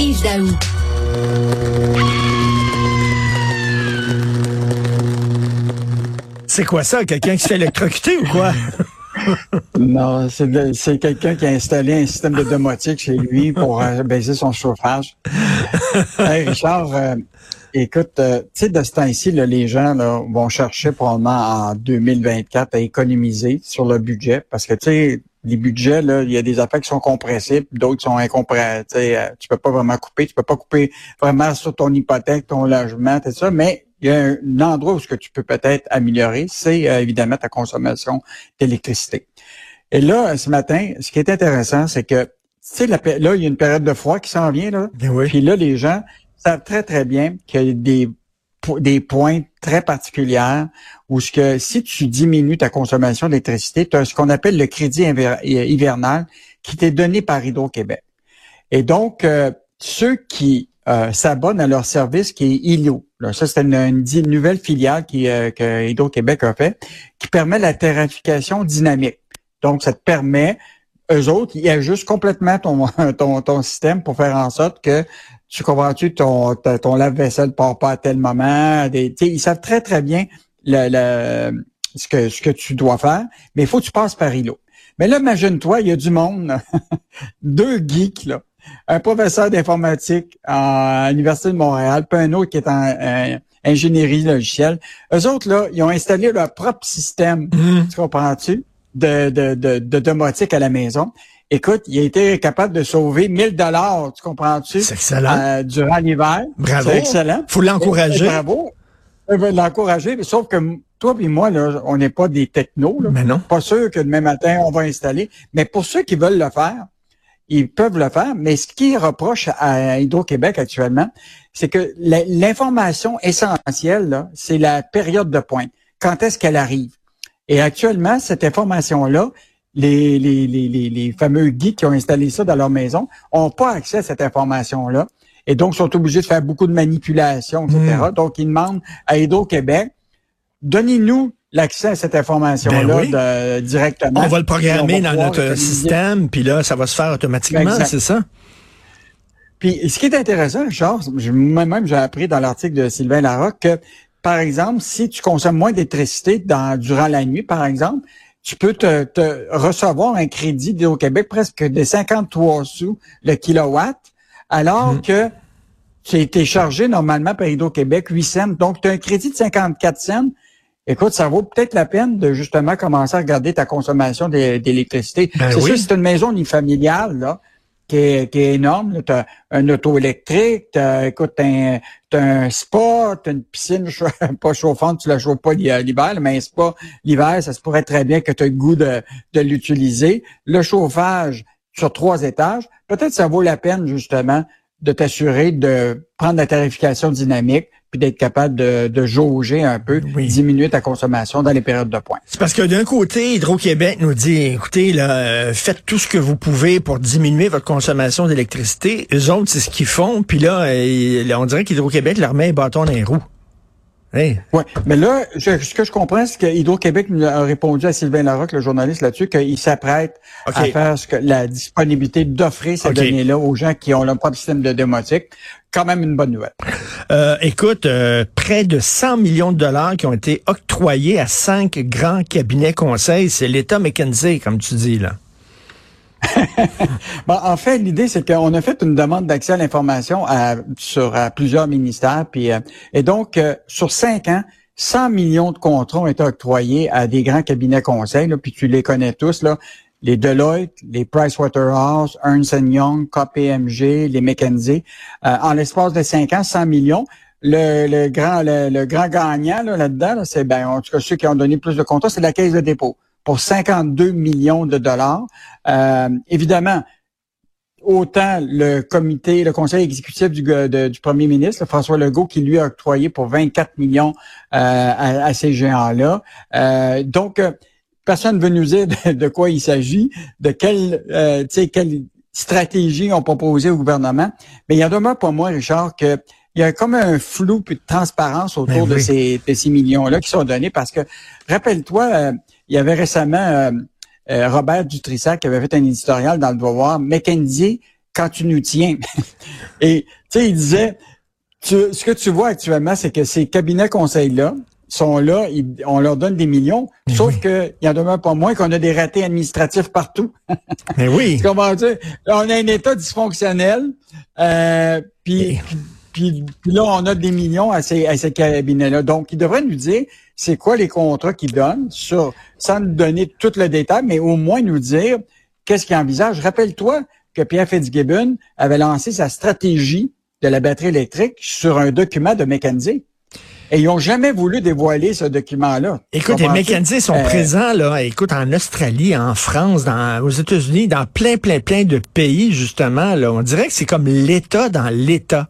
Yves Daou. C'est quoi ça? Quelqu'un qui s'est électrocuté ou quoi? non, c'est quelqu'un qui a installé un système de domotique chez lui pour euh, baisser son chauffage. hey, Richard, euh, écoute, euh, tu sais, de ce temps-ci, les gens là, vont chercher probablement en 2024 à économiser sur le budget parce que, tu sais, les budgets, là, il y a des affaires qui sont compressées, d'autres sont incompressibles. Tu peux pas vraiment couper, tu peux pas couper vraiment sur ton hypothèque, ton logement, tout ça, mais il y a un endroit où ce que tu peux peut-être améliorer, c'est euh, évidemment ta consommation d'électricité. Et là, ce matin, ce qui est intéressant, c'est que tu sais, là, il y a une période de froid qui s'en vient, là. Ben oui. Puis là, les gens savent très, très bien qu'il y a des, des points très particulières où ce que si tu diminues ta consommation d'électricité, tu as ce qu'on appelle le crédit hivernal qui t'est donné par Hydro-Québec. Et donc, euh, ceux qui euh, s'abonnent à leur service qui est ILO. ça, c'est une, nouvelle filiale qui, euh, que Hydro-Québec a fait, qui permet la tarification dynamique. Donc, ça te permet, eux autres, ils ajustent complètement ton, ton, ton système pour faire en sorte que tu comprends-tu, ton, ton lave-vaisselle ne part pas à tel moment. Des, ils savent très, très bien le, ce, que, ce que tu dois faire, mais il faut que tu passes par ILO. Mais là, imagine-toi, il y a du monde, deux geeks, là, un professeur d'informatique à l'Université de Montréal, puis un autre qui est en euh, ingénierie logicielle. Eux autres, là, ils ont installé leur propre système, mmh. tu comprends-tu, de, de, de, de domotique à la maison. Écoute, il a été capable de sauver 1000 dollars, tu comprends-tu? C'est excellent. Euh, durant l'hiver. Bravo. C'est excellent. Faut l'encourager. Bravo. L'encourager, sauf que toi et moi, là, on n'est pas des technos. Là. Mais non. Pas sûr que demain matin, on va installer. Mais pour ceux qui veulent le faire, ils peuvent le faire, mais ce qui reproche à Hydro-Québec actuellement, c'est que l'information essentielle, c'est la période de pointe. Quand est-ce qu'elle arrive? Et actuellement, cette information-là, les, les, les, les, fameux geeks qui ont installé ça dans leur maison n'ont pas accès à cette information-là. Et donc, sont obligés de faire beaucoup de manipulations, etc. Hmm. Donc, ils demandent à Hydro-Québec, donnez-nous l'accès à cette information-là ben directement. On va le programmer dans notre système, puis là, ça va se faire automatiquement, c'est ça? Puis ce qui est intéressant, Charles, moi-même j'ai appris dans l'article de Sylvain Larocque que, par exemple, si tu consommes moins d'électricité durant la nuit, par exemple, tu peux te, recevoir un crédit au Québec presque de 53 sous le kilowatt, alors mmh. que tu as été chargé normalement par Hydro-Québec 8 cents. Donc, tu as un crédit de 54 cents écoute, ça vaut peut-être la peine de justement commencer à regarder ta consommation d'électricité. Ben c'est oui. sûr, c'est une maison unifamiliale, là, qui est, énorme. Tu as un auto électrique, as, écoute, tu as, un spa, tu as une piscine pas chauffante, tu la chauffes pas l'hiver, mais un spa l'hiver, ça se pourrait très bien que tu aies le goût de, de l'utiliser. Le chauffage sur trois étages, peut-être ça vaut la peine justement de t'assurer de prendre la tarification dynamique puis d'être capable de, de, jauger un peu, diminuer ta consommation dans les périodes de pointe. C'est parce que d'un côté, Hydro-Québec nous dit, écoutez, là, euh, faites tout ce que vous pouvez pour diminuer votre consommation d'électricité. Eux autres, c'est ce qu'ils font, puis là, euh, on dirait qu'Hydro-Québec leur met un bâton dans les roues. Oui, mais là, ce que je comprends, c'est que Hydro-Québec a répondu à Sylvain Larocque, le journaliste, là-dessus, qu'il s'apprête à faire ce que, la disponibilité d'offrir ces données-là aux gens qui ont leur propre système de démotique. Quand même une bonne nouvelle. Euh, écoute, euh, près de 100 millions de dollars qui ont été octroyés à cinq grands cabinets conseils. C'est l'État McKinsey, comme tu dis, là. Bon, en fait, l'idée, c'est qu'on a fait une demande d'accès à l'information sur plusieurs ministères. Puis, euh, et donc, euh, sur cinq ans, 100 millions de contrats ont été octroyés à des grands cabinets conseils, puis tu les connais tous, là, les Deloitte, les Pricewaterhouse, Ernst Young, KPMG, les McKinsey. Euh, en l'espace de cinq ans, 100 millions. Le, grand le, grand gagnant là-dedans, c'est ben, en tout cas ceux qui ont donné plus de contrats, c'est la Caisse de dépôt pour 52 millions de dollars. Euh, évidemment, autant le comité, le conseil exécutif du, du premier ministre, François Legault, qui lui a octroyé pour 24 millions euh, à, ces géants-là. Euh, donc, personne ne veut nous dire de, quoi il s'agit, de quelle, euh, quelle stratégie on proposé au gouvernement. Mais il y en demeure pour moi, Richard, que il y a comme un flou puis de transparence autour ben de ces, de ces millions-là qui sont donnés parce que, rappelle-toi, il y avait récemment euh, euh, Robert Dutrissac qui avait fait un éditorial dans le Devoir. McKenzie quand tu nous tiens. Et tu sais, il disait, ce que tu vois actuellement, c'est que ces cabinets conseils-là sont là, on leur donne des millions, sauf qu'il y en demeure pas moins qu'on a des ratés administratifs partout. Mais oui. Comment dire? On a un État dysfonctionnel, euh, puis, puis, là, on a des millions à ces, à ces cabinets-là. Donc, ils devraient nous dire c'est quoi les contrats qu'ils donnent, sur, sans nous donner tout le détail, mais au moins nous dire qu'est-ce qu'ils envisagent. Rappelle-toi que Pierre Fitzgibbon avait lancé sa stratégie de la batterie électrique sur un document de mécanisé. Et ils n'ont jamais voulu dévoiler ce document-là. Écoute, les mécanisés sont euh, présents, là, écoute, en Australie, en France, dans, aux États-Unis, dans plein, plein, plein de pays, justement, là. On dirait que c'est comme l'État dans l'État.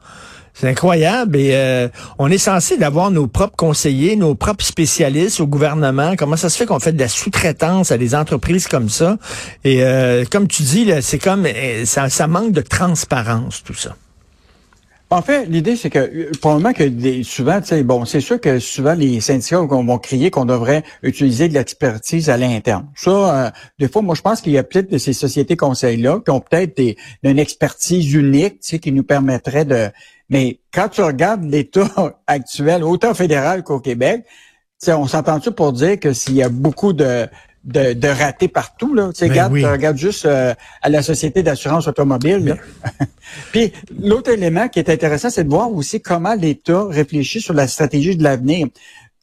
C'est incroyable et euh, on est censé d'avoir nos propres conseillers, nos propres spécialistes au gouvernement. Comment ça se fait qu'on fait de la sous-traitance à des entreprises comme ça? Et euh, comme tu dis, c'est comme ça, ça manque de transparence tout ça. En fait, l'idée, c'est que euh, probablement que des, souvent, bon, c'est sûr que souvent les syndicats vont crier qu'on devrait utiliser de l'expertise à l'interne. Ça, euh, des fois, moi, je pense qu'il y a peut-être de ces sociétés conseils-là qui ont peut-être une expertise unique, qui nous permettrait de. Mais quand tu regardes l'État actuel, autant fédéral qu'au Québec, on s'entend-tu pour dire que s'il y a beaucoup de, de, de rater partout. Là? Tu ben regarde, juste euh, à la Société d'assurance automobile. Puis l'autre élément qui est intéressant, c'est de voir aussi comment l'État réfléchit sur la stratégie de l'avenir.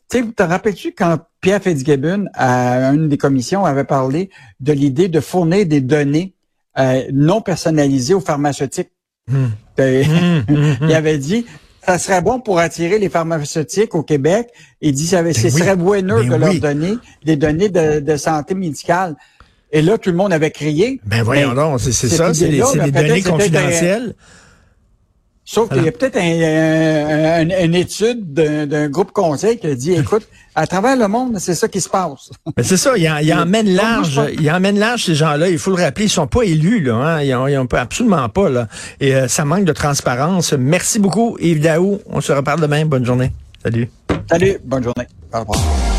Tu te rappelles-tu quand Pierre Fitzgibbon, à une des commissions, avait parlé de l'idée de fournir des données euh, non personnalisées aux pharmaceutiques? Hmm. Hmm, il avait dit, ça serait bon pour attirer les pharmaceutiques au Québec. Il dit que ce serait bueno de leur donner des données de, santé médicale. Et là, tout le monde avait crié. Ben voyons donc, c'est ça, c'est des, ben, données confidentielles. Sauf qu'il y a peut-être une étude d'un groupe conseil qui a dit, écoute, à travers le monde, c'est ça qui se passe. Mais c'est ça, il, il emmène large, il emmène large ces gens-là. Il faut le rappeler, ils sont pas élus là, hein? ils, ont, ils ont absolument pas là. Et euh, ça manque de transparence. Merci beaucoup, Yves Daou. On se reparle demain. Bonne journée. Salut. Salut, bonne journée. Au revoir.